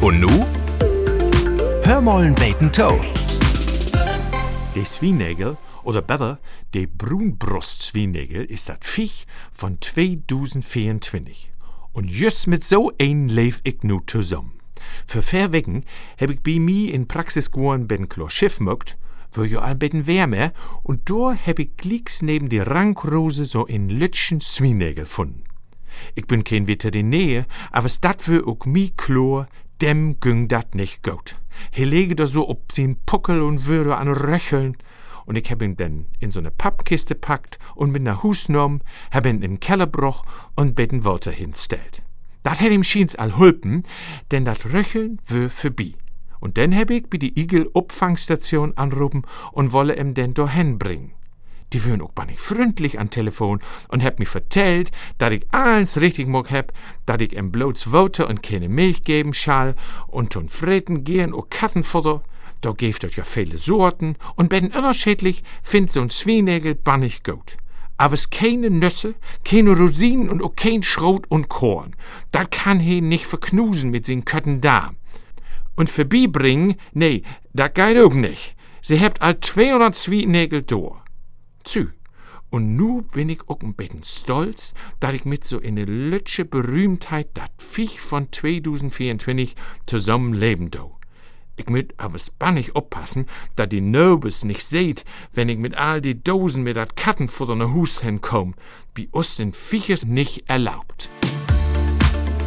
Und nu? Hörmollen beten Toe. Der Zwienägel, oder besser, der Brunbrust-Zwienägel, ist das Viech von 2024. Und just mit so ein leef ich nu zusammen. Für vier Wochen heb ich bei mir in Praxis geworn ben Klo Schiff mögt, wo jo ein bisschen wärmer, und da heb ich glicks neben die Rankrose so in Lütschen Zwienägel gefunden. Ich bin kein Veterinär, aber dat wär ook mi Chlor, dem güng dat nicht gut. He lege da so ob sin Puckel und würde an röcheln. Und ich hab ihn dann in so ne Pappkiste packt und mit ner Hus genommen, hab ihn den Keller broch und beten Worte hinstellt. Dat hätt ihm schiens all hulpen, denn dat Röcheln wür vorbei. Und dann hab ich bei die Igel-Opfangstation anrufen und wolle ihm denn dorthin bringen. Die würden auch nicht freundlich an Telefon und hab mir vertellt, dass ich alles richtig mag hab, dass ich ihm bloß Wote und keine Milch geben schall und zum Freten gehen auch Kattenfutter. Da geeft euch ja viele Sorten und ben unterschiedlich find so'n Zwienägel bannig gut. Aber es keine Nüsse, keine Rosinen und auch kein Schrot und Korn. Das kann he nicht verknusen mit sin Kötten Darm. Und vorbeibringen, nee, das geht auch nicht. Sie habt all 200 Zwienägel durch zu. Und nu bin ich auch ein bisschen stolz, dass ich mit so eine lütsche Berühmtheit dat Viech von 2024 zusammen leben do. Ich müt aber spannig oppassen, dass die Nobes nicht seht, wenn ich mit all die Dosen mit dat Kattenfutter ne Hus hinkomm. Bei uns sind Vieches nicht erlaubt.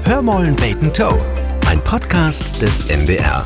Hörmollen beten Toe. Ein Podcast des MDR.